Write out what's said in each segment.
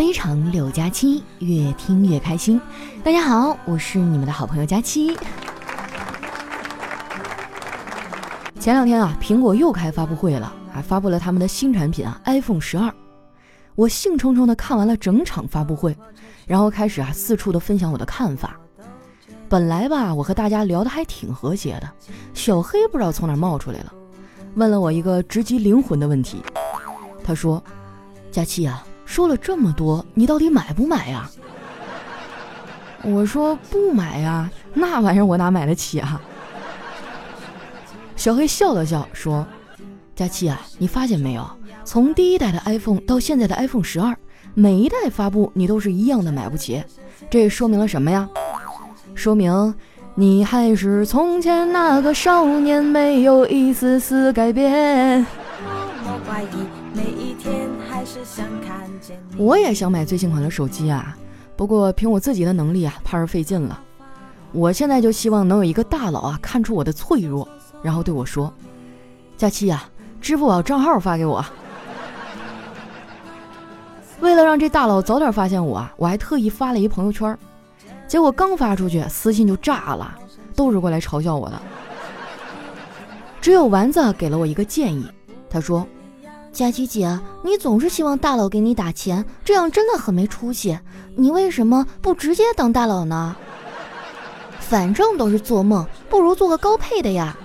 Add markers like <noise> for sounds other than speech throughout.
非常六加七，越听越开心。大家好，我是你们的好朋友佳期。前两天啊，苹果又开发布会了，还发布了他们的新产品啊，iPhone 十二。我兴冲冲的看完了整场发布会，然后开始啊四处的分享我的看法。本来吧，我和大家聊得还挺和谐的，小黑不知道从哪冒出来了，问了我一个直击灵魂的问题。他说：“佳期啊，说了这么多，你到底买不买呀？”我说：“不买呀，那玩意儿我哪买得起啊？”小黑笑了笑说：“佳期啊，你发现没有？从第一代的 iPhone 到现在的 iPhone 十二，每一代发布你都是一样的买不起。这说明了什么呀？说明你还是从前那个少年，没有一丝丝改变。”我也想买最新款的手机啊，不过凭我自己的能力啊，怕是费劲了。我现在就希望能有一个大佬啊，看出我的脆弱。然后对我说：“佳期呀，支付宝账号发给我。” <laughs> 为了让这大佬早点发现我啊，我还特意发了一朋友圈。结果刚发出去，私信就炸了，都是过来嘲笑我的。只有丸子给了我一个建议，他说：“佳琪姐，你总是希望大佬给你打钱，这样真的很没出息。你为什么不直接当大佬呢？反正都是做梦，不如做个高配的呀。”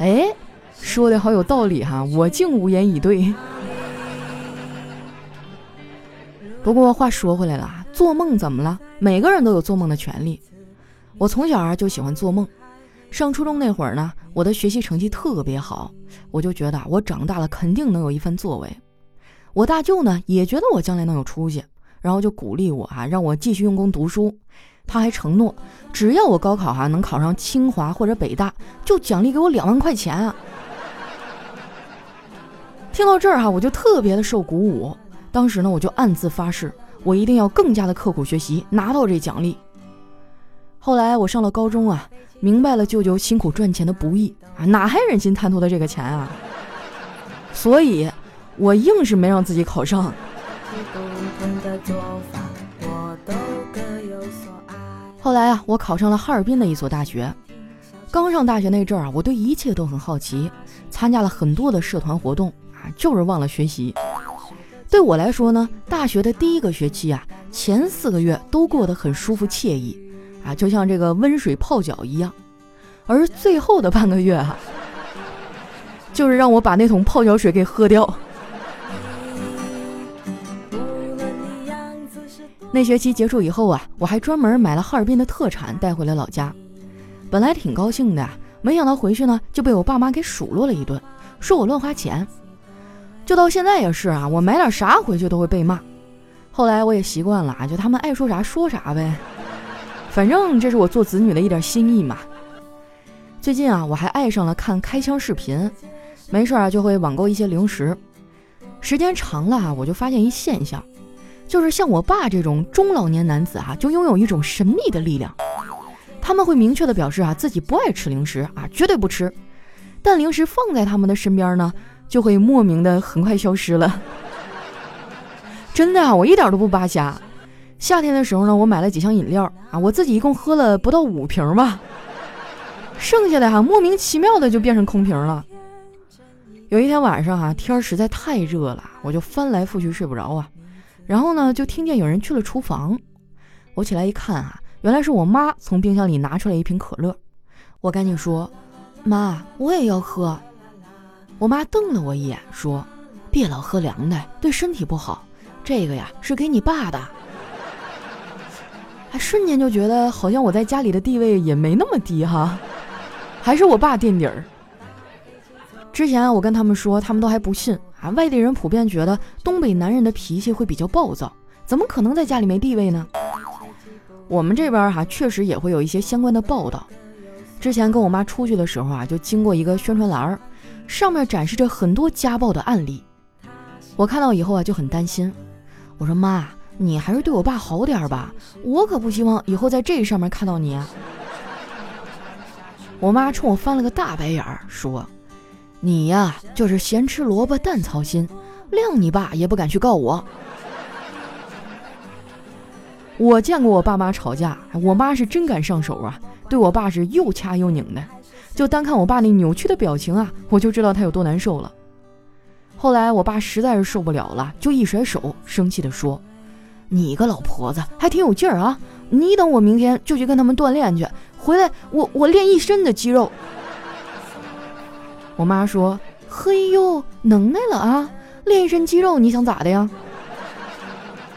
哎，说的好有道理哈，我竟无言以对。不过话说回来了，做梦怎么了？每个人都有做梦的权利。我从小啊就喜欢做梦，上初中那会儿呢，我的学习成绩特别好，我就觉得我长大了肯定能有一番作为。我大舅呢也觉得我将来能有出息，然后就鼓励我啊，让我继续用功读书。他还承诺，只要我高考哈能考上清华或者北大，就奖励给我两万块钱啊！听到这儿哈，我就特别的受鼓舞。当时呢，我就暗自发誓，我一定要更加的刻苦学习，拿到这奖励。后来我上了高中啊，明白了舅舅辛苦赚钱的不易，哪还忍心贪图他这个钱啊？所以，我硬是没让自己考上。后来啊，我考上了哈尔滨的一所大学。刚上大学那阵儿啊，我对一切都很好奇，参加了很多的社团活动啊，就是忘了学习。对我来说呢，大学的第一个学期啊，前四个月都过得很舒服惬意啊，就像这个温水泡脚一样。而最后的半个月啊，就是让我把那桶泡脚水给喝掉。那学期结束以后啊，我还专门买了哈尔滨的特产带回了老家。本来挺高兴的，没想到回去呢就被我爸妈给数落了一顿，说我乱花钱。就到现在也是啊，我买点啥回去都会被骂。后来我也习惯了啊，就他们爱说啥说啥呗，反正这是我做子女的一点心意嘛。最近啊，我还爱上了看开箱视频，没事啊就会网购一些零食。时间长了啊，我就发现一现象。就是像我爸这种中老年男子啊，就拥有一种神秘的力量。他们会明确的表示啊，自己不爱吃零食啊，绝对不吃。但零食放在他们的身边呢，就会莫名的很快消失了。<laughs> 真的啊，我一点都不扒瞎。夏天的时候呢，我买了几箱饮料啊，我自己一共喝了不到五瓶吧，剩下的哈莫名其妙的就变成空瓶了。有一天晚上哈，天实在太热了，我就翻来覆去睡不着啊。然后呢，就听见有人去了厨房。我起来一看啊，原来是我妈从冰箱里拿出来一瓶可乐。我赶紧说：“妈，我也要喝。”我妈瞪了我一眼，说：“别老喝凉的，对身体不好。这个呀，是给你爸的。”还瞬间就觉得好像我在家里的地位也没那么低哈，还是我爸垫底儿。之前我跟他们说，他们都还不信。啊，外地人普遍觉得东北男人的脾气会比较暴躁，怎么可能在家里没地位呢？我们这边哈确实也会有一些相关的报道。之前跟我妈出去的时候啊，就经过一个宣传栏儿，上面展示着很多家暴的案例。我看到以后啊就很担心，我说妈，你还是对我爸好点吧，我可不希望以后在这上面看到你。啊我妈冲我翻了个大白眼儿，说。你呀，就是咸吃萝卜淡操心，谅你爸也不敢去告我。我见过我爸妈吵架，我妈是真敢上手啊，对我爸是又掐又拧的。就单看我爸那扭曲的表情啊，我就知道他有多难受了。后来我爸实在是受不了了，就一甩手，生气地说：“你个老婆子还挺有劲儿啊！你等我明天就去跟他们锻炼去，回来我我练一身的肌肉。”我妈说：“嘿呦，能耐了啊！练一身肌肉，你想咋的呀？”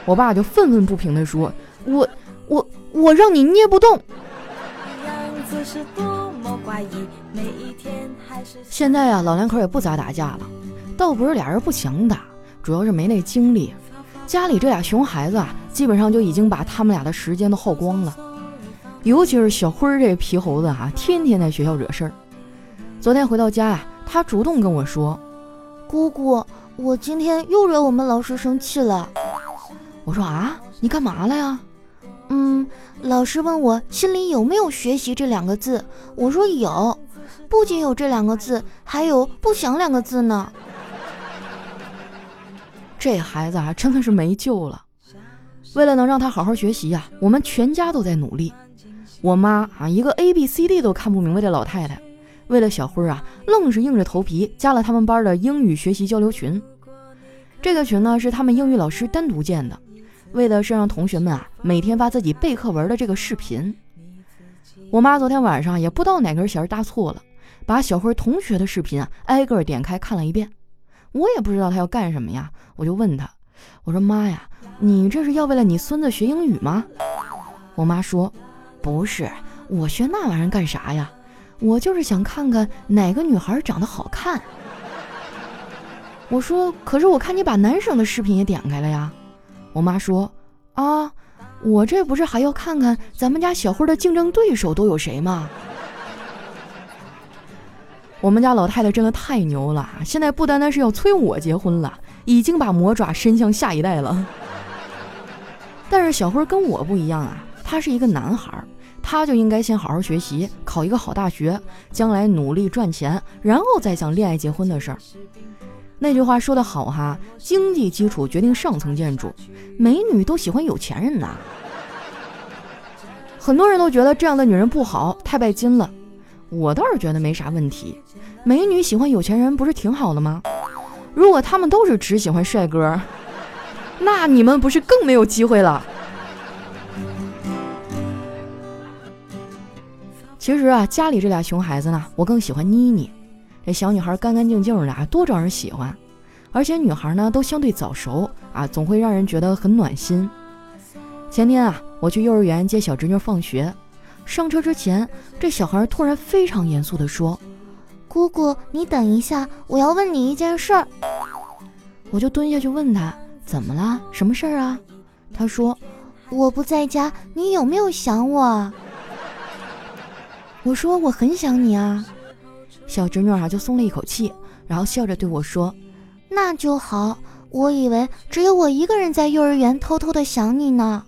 我爸就愤愤不平地说：“我我我让你捏不动。”现在呀，老两口也不咋打架了，倒不是俩人不想打，主要是没那精力。家里这俩熊孩子啊，基本上就已经把他们俩的时间都耗光了。尤其是小辉儿这皮猴子啊，天天在学校惹事儿。昨天回到家啊，他主动跟我说：“姑姑，我今天又惹我们老师生气了。”我说：“啊，你干嘛了呀？”嗯，老师问我心里有没有“学习”这两个字，我说有，不仅有这两个字，还有“不想”两个字呢。<laughs> 这孩子啊，真的是没救了。为了能让他好好学习呀，我们全家都在努力。我妈啊，一个 A B C D 都看不明白的老太太，为了小辉啊，愣是硬着头皮加了他们班的英语学习交流群。这个群呢，是他们英语老师单独建的。为的是让同学们啊每天发自己背课文的这个视频。我妈昨天晚上也不知道哪根弦搭错了，把小辉同学的视频啊挨个点开看了一遍。我也不知道他要干什么呀，我就问他，我说妈呀，你这是要为了你孙子学英语吗？我妈说，不是，我学那玩意儿干啥呀？我就是想看看哪个女孩长得好看。我说，可是我看你把男生的视频也点开了呀。我妈说：“啊，我这不是还要看看咱们家小辉的竞争对手都有谁吗？”我们家老太太真的太牛了，现在不单单是要催我结婚了，已经把魔爪伸向下一代了。但是小辉跟我不一样啊，他是一个男孩，他就应该先好好学习，考一个好大学，将来努力赚钱，然后再想恋爱结婚的事儿。那句话说得好哈，经济基础决定上层建筑，美女都喜欢有钱人呐。很多人都觉得这样的女人不好，太拜金了。我倒是觉得没啥问题，美女喜欢有钱人不是挺好的吗？如果他们都是只喜欢帅哥，那你们不是更没有机会了？其实啊，家里这俩熊孩子呢，我更喜欢妮妮。这小女孩干干净净的啊，多招人喜欢。而且女孩呢都相对早熟啊，总会让人觉得很暖心。前天啊，我去幼儿园接小侄女放学，上车之前，这小孩突然非常严肃地说：“姑姑，你等一下，我要问你一件事儿。”我就蹲下去问他：“怎么了？什么事儿啊？”他说：“我不在家，你有没有想我？”我说：“我很想你啊。”小侄女啊就松了一口气，然后笑着对我说：“那就好，我以为只有我一个人在幼儿园偷偷的想你呢。”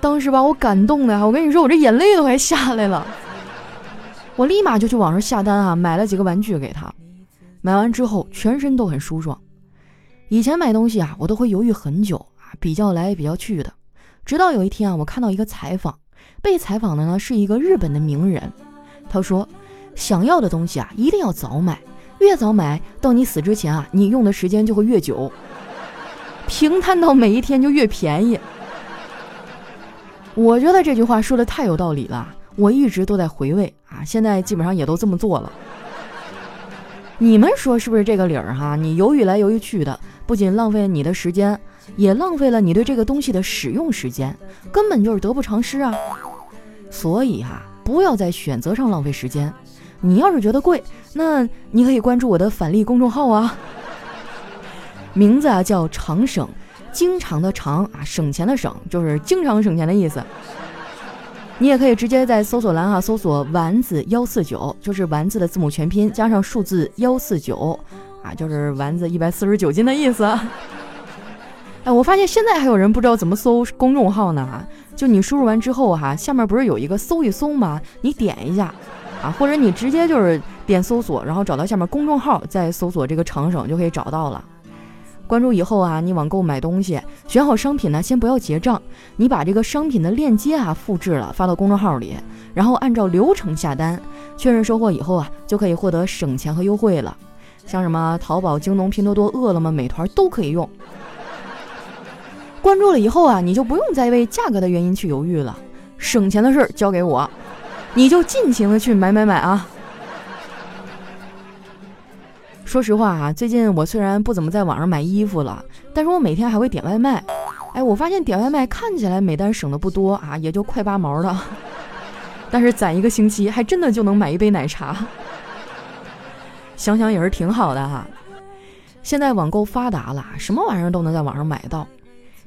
当时把我感动的，我跟你说，我这眼泪都快下来了。我立马就去网上下单啊，买了几个玩具给他。买完之后，全身都很舒爽。以前买东西啊，我都会犹豫很久啊，比较来比较去的。直到有一天啊，我看到一个采访，被采访的呢是一个日本的名人。他说：“想要的东西啊，一定要早买，越早买到你死之前啊，你用的时间就会越久，平摊到每一天就越便宜。”我觉得这句话说的太有道理了，我一直都在回味啊，现在基本上也都这么做了。<laughs> 你们说是不是这个理儿哈？你犹豫来犹豫去的，不仅浪费你的时间，也浪费了你对这个东西的使用时间，根本就是得不偿失啊。所以啊。不要在选择上浪费时间。你要是觉得贵，那你可以关注我的返利公众号啊，名字啊叫常省，经常的常啊，省钱的省，就是经常省钱的意思。你也可以直接在搜索栏啊搜索丸子幺四九，就是丸子的字母全拼加上数字幺四九啊，就是丸子一百四十九斤的意思。<laughs> 哎，我发现现在还有人不知道怎么搜公众号呢。就你输入完之后哈，下面不是有一个搜一搜吗？你点一下，啊，或者你直接就是点搜索，然后找到下面公众号，再搜索这个长省就可以找到了。关注以后啊，你网购买东西，选好商品呢，先不要结账，你把这个商品的链接啊复制了发到公众号里，然后按照流程下单，确认收货以后啊，就可以获得省钱和优惠了。像什么淘宝、京东、拼多多、饿了么、美团都可以用。关注了以后啊，你就不用再为价格的原因去犹豫了，省钱的事儿交给我，你就尽情的去买买买啊！说实话啊，最近我虽然不怎么在网上买衣服了，但是我每天还会点外卖。哎，我发现点外卖看起来每单省的不多啊，也就快八毛的，<laughs> 但是攒一个星期还真的就能买一杯奶茶。想想也是挺好的哈。现在网购发达了，什么玩意儿都能在网上买到。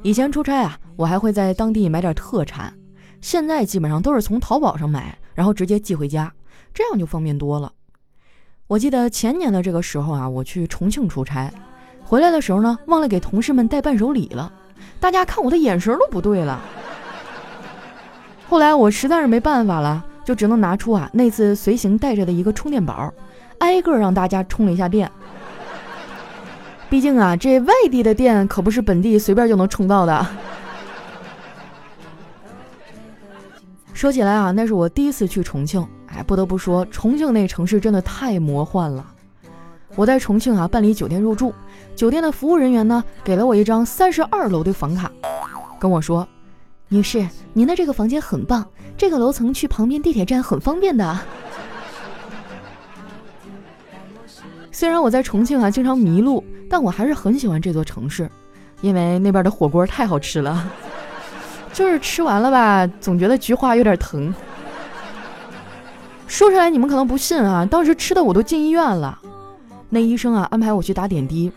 以前出差啊，我还会在当地买点特产，现在基本上都是从淘宝上买，然后直接寄回家，这样就方便多了。我记得前年的这个时候啊，我去重庆出差，回来的时候呢，忘了给同事们带伴手礼了，大家看我的眼神都不对了。后来我实在是没办法了，就只能拿出啊那次随行带着的一个充电宝，挨个让大家充了一下电。毕竟啊，这外地的电可不是本地随便就能充到的。说起来啊，那是我第一次去重庆。哎，不得不说，重庆那城市真的太魔幻了。我在重庆啊办理酒店入住，酒店的服务人员呢给了我一张三十二楼的房卡，跟我说：“女士，您的这个房间很棒，这个楼层去旁边地铁站很方便的。”虽然我在重庆啊经常迷路，但我还是很喜欢这座城市，因为那边的火锅太好吃了，<laughs> 就是吃完了吧，总觉得菊花有点疼。说出来你们可能不信啊，当时吃的我都进医院了。那医生啊安排我去打点滴，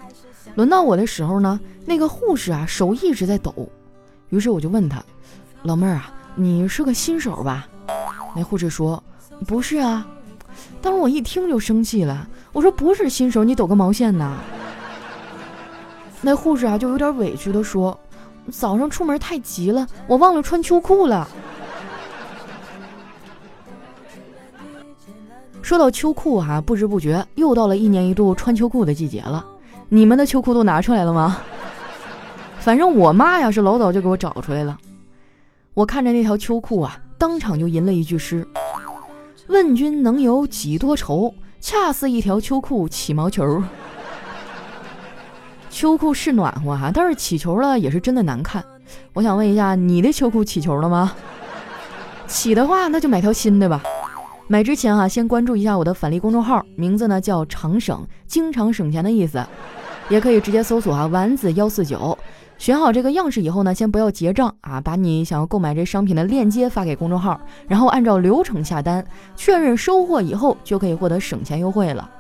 轮到我的时候呢，那个护士啊手一直在抖。于是我就问他：“老妹儿啊，你是个新手吧？”那护士说：“不是啊。”当时我一听就生气了，我说：“不是新手，你抖个毛线呐？”那护士啊就有点委屈的说：“早上出门太急了，我忘了穿秋裤了。”说到秋裤哈，不知不觉又到了一年一度穿秋裤的季节了。你们的秋裤都拿出来了吗？反正我妈呀是老早就给我找出来了。我看着那条秋裤啊，当场就吟了一句诗：“问君能有几多愁？恰似一条秋裤起毛球。<laughs> ”秋裤是暖和哈，但是起球了也是真的难看。我想问一下，你的秋裤起球了吗？起的话，那就买条新的吧。买之前哈，先关注一下我的返利公众号，名字呢叫常省，经常省钱的意思。也可以直接搜索啊丸子幺四九，选好这个样式以后呢，先不要结账啊，把你想要购买这商品的链接发给公众号，然后按照流程下单，确认收货以后就可以获得省钱优惠了。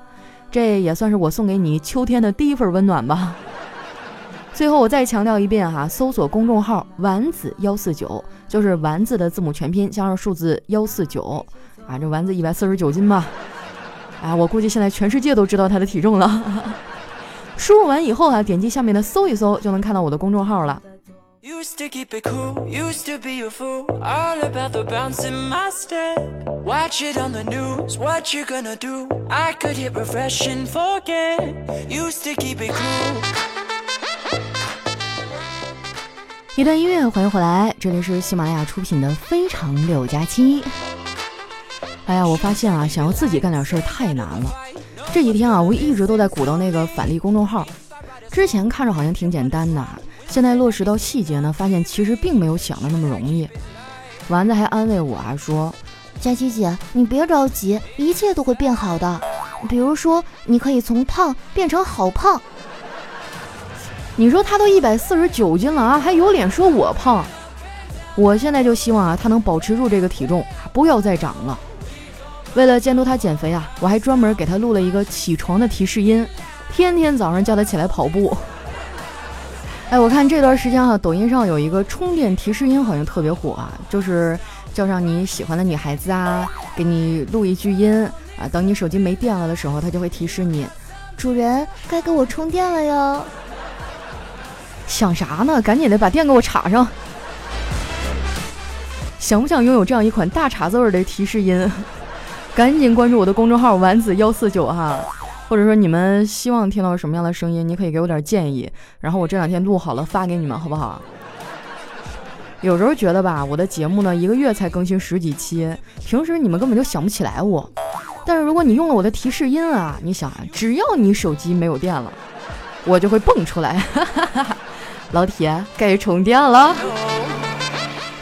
这也算是我送给你秋天的第一份温暖吧。最后我再强调一遍哈，搜索公众号丸子幺四九，就是丸子的字母全拼加上数字幺四九。啊，这丸子一百四十九斤吧？哎，我估计现在全世界都知道他的体重了。输入完以后啊，点击下面的搜一搜，就能看到我的公众号了。Used to keep it cool, used to be a fool, all about the bounce in my step. Watch it on the news, what you gonna do? I could hit refresh and forget. Used to keep it cool. 一段音乐，欢迎回来，这里是喜马拉雅出品的《非常六加七》。哎呀，我发现啊，想要自己干点事儿太难了。这几天啊，我一直都在鼓捣那个返利公众号。之前看着好像挺简单的，现在落实到细节呢，发现其实并没有想的那么容易。丸子还安慰我啊，说：“佳琪姐，你别着急，一切都会变好的。比如说，你可以从胖变成好胖。”你说他都一百四十九斤了啊，还有脸说我胖？我现在就希望啊，他能保持住这个体重，不要再长了。为了监督他减肥啊，我还专门给他录了一个起床的提示音，天天早上叫他起来跑步。<laughs> 哎，我看这段时间哈，抖音上有一个充电提示音，好像特别火啊，就是叫上你喜欢的女孩子啊，给你录一句音啊，等你手机没电了的时候，它就会提示你，主人该给我充电了哟。<laughs> 想啥呢？赶紧的把电给我插上。想不想拥有这样一款大碴子味的提示音？赶紧关注我的公众号丸子幺四九哈，或者说你们希望听到什么样的声音，你可以给我点建议，然后我这两天录好了发给你们，好不好？有时候觉得吧，我的节目呢一个月才更新十几期，平时你们根本就想不起来我。但是如果你用了我的提示音啊，你想啊，只要你手机没有电了，我就会蹦出来。<laughs> 老铁，该充电了。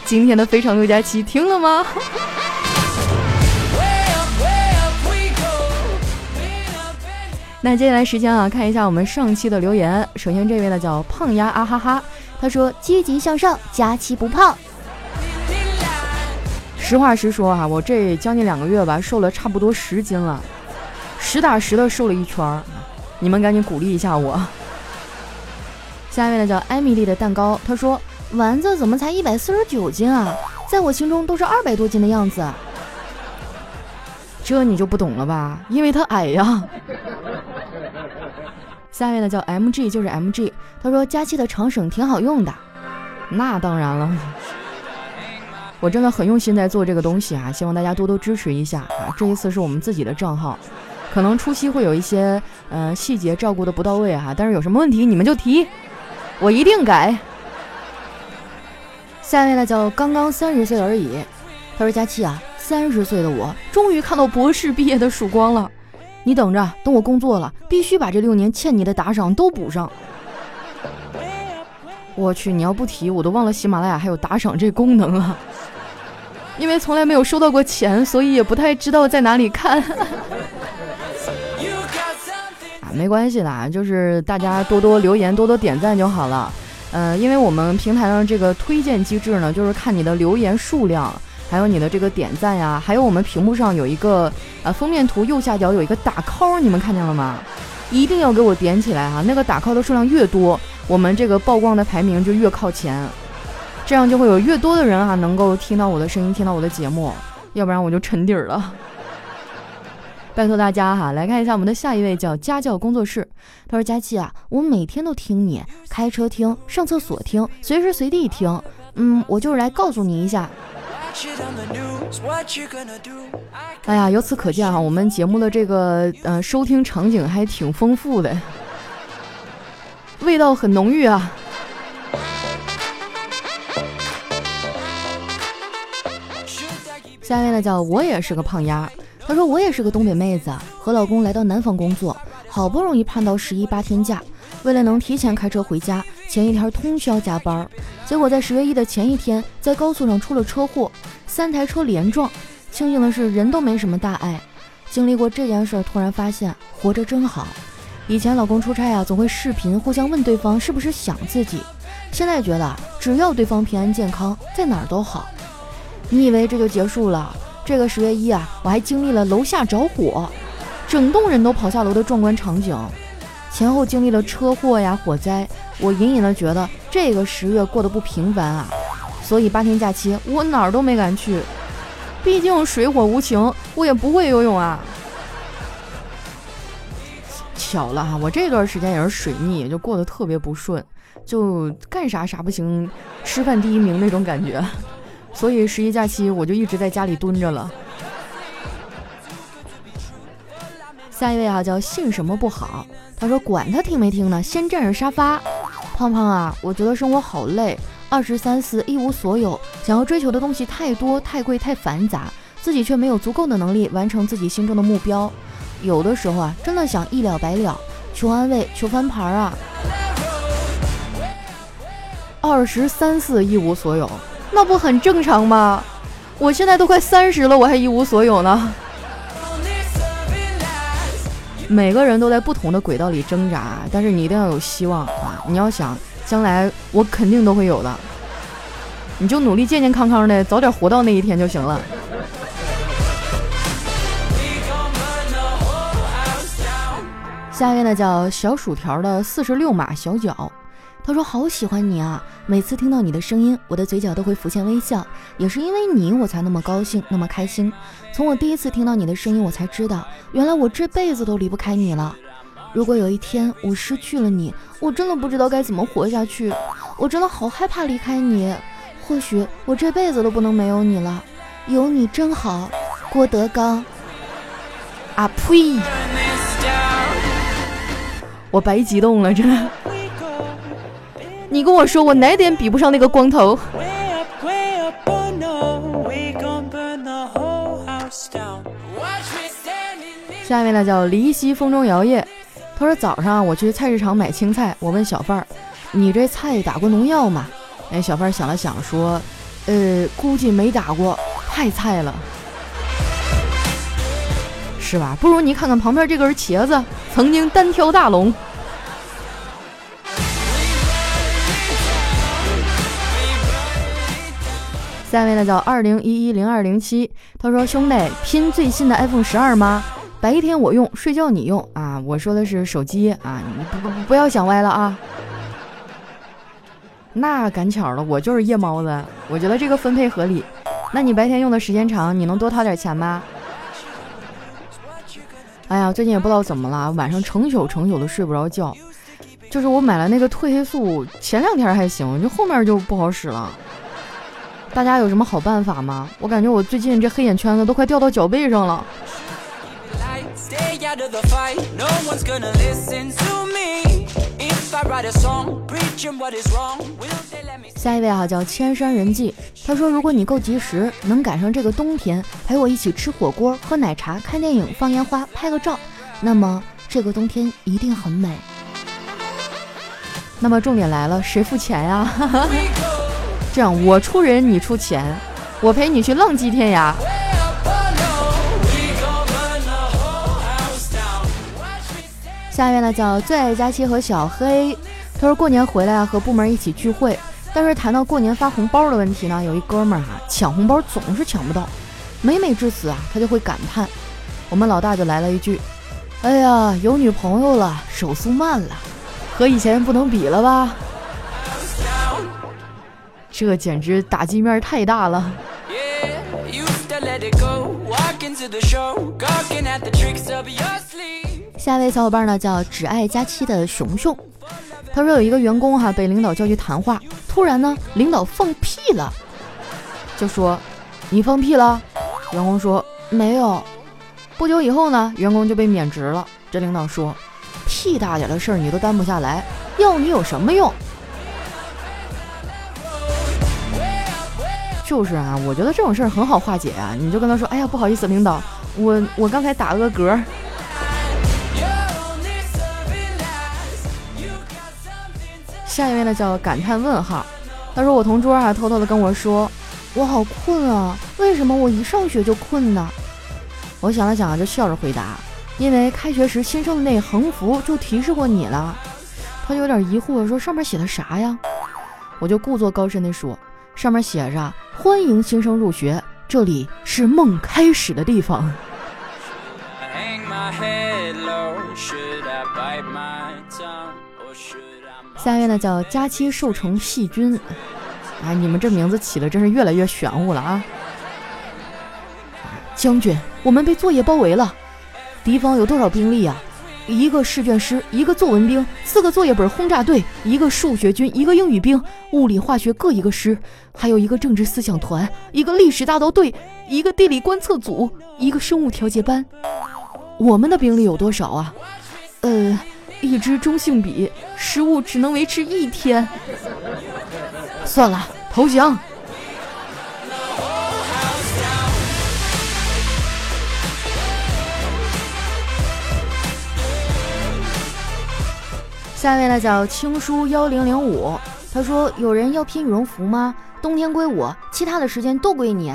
今天的非常六加七听了吗？那接下来时间啊，看一下我们上期的留言。首先这位呢叫胖丫啊哈哈，他说积极向上，佳期不胖。实话实说啊，我这将近两个月吧，瘦了差不多十斤了，实打实的瘦了一圈儿。你们赶紧鼓励一下我。下一位呢叫艾米丽的蛋糕，他说丸子怎么才一百四十九斤啊？在我心中都是二百多斤的样子。这你就不懂了吧？因为他矮呀。下一位呢叫 M G，就是 M G。他说佳期的长绳挺好用的，那当然了，我真的很用心在做这个东西啊，希望大家多多支持一下啊。这一次是我们自己的账号，可能初期会有一些呃细节照顾的不到位哈，但是有什么问题你们就提，我一定改。下一位呢叫刚刚三十岁而已，他说佳期啊，三十岁的我终于看到博士毕业的曙光了。你等着，等我工作了，必须把这六年欠你的打赏都补上。<laughs> 我去，你要不提，我都忘了喜马拉雅还有打赏这功能了。<laughs> 因为从来没有收到过钱，所以也不太知道在哪里看。<laughs> 啊，没关系的，就是大家多多留言，多多点赞就好了。嗯，因为我们平台上这个推荐机制呢，就是看你的留言数量。还有你的这个点赞呀，还有我们屏幕上有一个呃封面图右下角有一个打 call，你们看见了吗？一定要给我点起来哈！那个打 call 的数量越多，我们这个曝光的排名就越靠前，这样就会有越多的人哈能够听到我的声音，听到我的节目，要不然我就沉底儿了。拜托大家哈，来看一下我们的下一位叫家教工作室，他说佳琪啊，我每天都听你开车听，上厕所听，随时随地听，嗯，我就是来告诉你一下。哎呀，由此可见哈，我们节目的这个呃收听场景还挺丰富的，味道很浓郁啊。下一位呢叫我也是个胖丫，她说我也是个东北妹子，和老公来到南方工作，好不容易盼到十一八天假，为了能提前开车回家。前一天通宵加班，结果在十月一的前一天，在高速上出了车祸，三台车连撞。庆幸的是，人都没什么大碍。经历过这件事，突然发现活着真好。以前老公出差啊，总会视频互相问对方是不是想自己，现在觉得只要对方平安健康，在哪儿都好。你以为这就结束了？这个十月一啊，我还经历了楼下着火，整栋人都跑下楼的壮观场景。前后经历了车祸呀、火灾，我隐隐的觉得这个十月过得不平凡啊。所以八天假期我哪儿都没敢去，毕竟水火无情，我也不会游泳啊。巧了哈，我这段时间也是水逆，就过得特别不顺，就干啥啥不行，吃饭第一名那种感觉。所以十一假期我就一直在家里蹲着了。下一位啊，叫信什么不好？他说管他听没听呢，先占着沙发。胖胖啊，我觉得生活好累，二十三四一无所有，想要追求的东西太多太贵太繁杂，自己却没有足够的能力完成自己心中的目标。有的时候啊，真的想一了百了，求安慰，求翻盘啊。二十三四一无所有，那不很正常吗？我现在都快三十了，我还一无所有呢。每个人都在不同的轨道里挣扎，但是你一定要有希望啊！你要想将来我肯定都会有的，你就努力健健康康的，早点活到那一天就行了。下一位呢叫小薯条的四十六码小脚。他说：“好喜欢你啊！每次听到你的声音，我的嘴角都会浮现微笑。也是因为你，我才那么高兴，那么开心。从我第一次听到你的声音，我才知道，原来我这辈子都离不开你了。如果有一天我失去了你，我真的不知道该怎么活下去。我真的好害怕离开你。或许我这辈子都不能没有你了。有你真好，郭德纲。啊呸！”我白激动了，真的。你跟我说我哪点比不上那个光头？下面呢叫离西风中摇曳。他说早上我去菜市场买青菜，我问小贩儿：“你这菜打过农药吗？”哎，小贩想了想说：“呃，估计没打过，太菜了，是吧？不如你看看旁边这根茄子，曾经单挑大龙。”下面呢叫二零一一零二零七，他说：“兄弟，拼最新的 iPhone 十二吗？白天我用，睡觉你用啊！我说的是手机啊，你不不不要想歪了啊！那赶巧了，我就是夜猫子，我觉得这个分配合理。那你白天用的时间长，你能多掏点钱吗？哎呀，最近也不知道怎么了，晚上成宿成宿的睡不着觉。就是我买了那个褪黑素，前两天还行，就后面就不好使了。”大家有什么好办法吗？我感觉我最近这黑眼圈子都快掉到脚背上了。下一位啊，叫千山人迹。他说：“如果你够及时，能赶上这个冬天，陪我一起吃火锅、喝奶茶、看电影、放烟花、拍个照，那么这个冬天一定很美。”那么重点来了，谁付钱呀？<laughs> 这样，我出人，你出钱，我陪你去浪迹天涯。下面呢叫最爱佳期和小黑，他说过年回来啊，和部门一起聚会，但是谈到过年发红包的问题呢，有一哥们儿啊抢红包总是抢不到，每每至此啊，他就会感叹，我们老大就来了一句，哎呀，有女朋友了，手速慢了，和以前不能比了吧。这简直打击面太大了。下一位小伙伴呢叫只爱佳期的熊熊，他说有一个员工哈被领导叫去谈话，突然呢领导放屁了，就说你放屁了，员工说没有。不久以后呢员工就被免职了，这领导说屁大点的事儿你都担不下来，要你有什么用？就是啊，我觉得这种事儿很好化解啊，你就跟他说，哎呀，不好意思，领导，我我刚才打了个嗝。下一位呢叫感叹问号，他说我同桌啊偷偷的跟我说，我好困啊，为什么我一上学就困呢？我想了想就笑着回答，因为开学时新生的那横幅就提示过你了。他就有点疑惑说，上面写的啥呀？我就故作高深的说。上面写着“欢迎新生入学，这里是梦开始的地方。”下面呢叫佳期受成细菌，哎，你们这名字起的真是越来越玄乎了啊！将军，我们被作业包围了，敌方有多少兵力呀？一个试卷师，一个作文兵，四个作业本轰炸队，一个数学军，一个英语兵，物理化学各一个师，还有一个政治思想团，一个历史大刀队，一个地理观测组，一个生物调节班。我们的兵力有多少啊？呃，一支中性笔，食物只能维持一天。算了，投降。下一位呢叫青书幺零零五，他说有人要拼羽绒服吗？冬天归我，其他的时间都归你。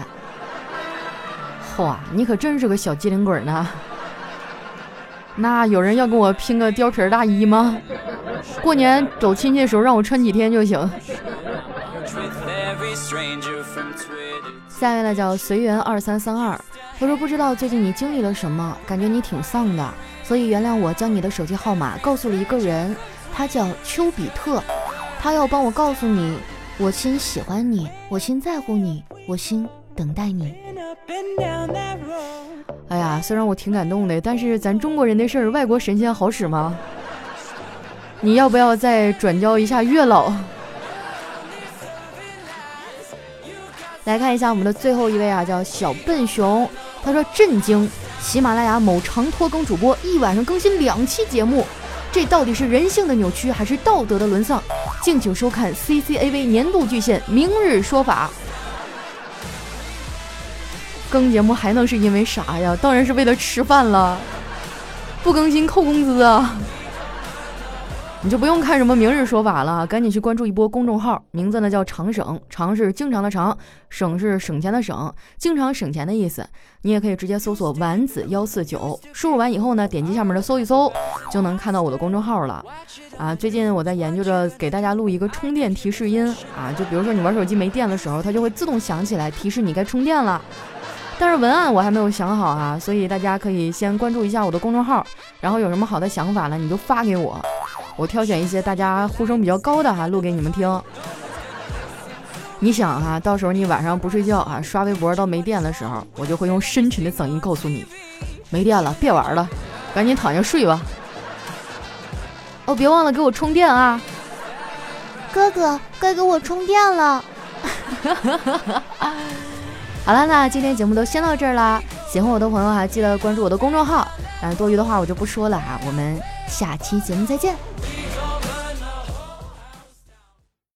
嚯，你可真是个小机灵鬼呢。那有人要跟我拼个貂皮大衣吗？过年走亲戚的时候让我穿几天就行。下一位呢叫随缘二三三二，他说不知道最近你经历了什么，感觉你挺丧的，所以原谅我将你的手机号码告诉了一个人。他叫丘比特，他要帮我告诉你，我心喜欢你，我心在乎你，我心等待你。哎呀，虽然我挺感动的，但是咱中国人的事儿，外国神仙好使吗？你要不要再转交一下月老？来看一下我们的最后一位啊，叫小笨熊，他说震惊，喜马拉雅某长拖更主播一晚上更新两期节目。这到底是人性的扭曲还是道德的沦丧？敬请收看 CCAV 年度巨献《明日说法》。更节目还能是因为啥呀？当然是为了吃饭了。不更新扣工资啊！你就不用看什么明日说法了，赶紧去关注一波公众号，名字呢叫常省，常是经常的常，省是省钱的省，经常省钱的意思。你也可以直接搜索丸子幺四九，输入完以后呢，点击下面的搜一搜，就能看到我的公众号了。啊，最近我在研究着给大家录一个充电提示音啊，就比如说你玩手机没电的时候，它就会自动响起来提示你该充电了。但是文案我还没有想好啊，所以大家可以先关注一下我的公众号，然后有什么好的想法呢，你就发给我，我挑选一些大家呼声比较高的哈，录给你们听。你想哈，到时候你晚上不睡觉啊，刷微博到没电的时候，我就会用深沉的嗓音告诉你，没电了，别玩了，赶紧躺下睡吧。哦，别忘了给我充电啊，哥哥，该给我充电了。<laughs> 好了，那今天节目都先到这儿啦。喜欢我的朋友啊，记得关注我的公众号。啊，多余的话我就不说了啊。我们下期节目再见。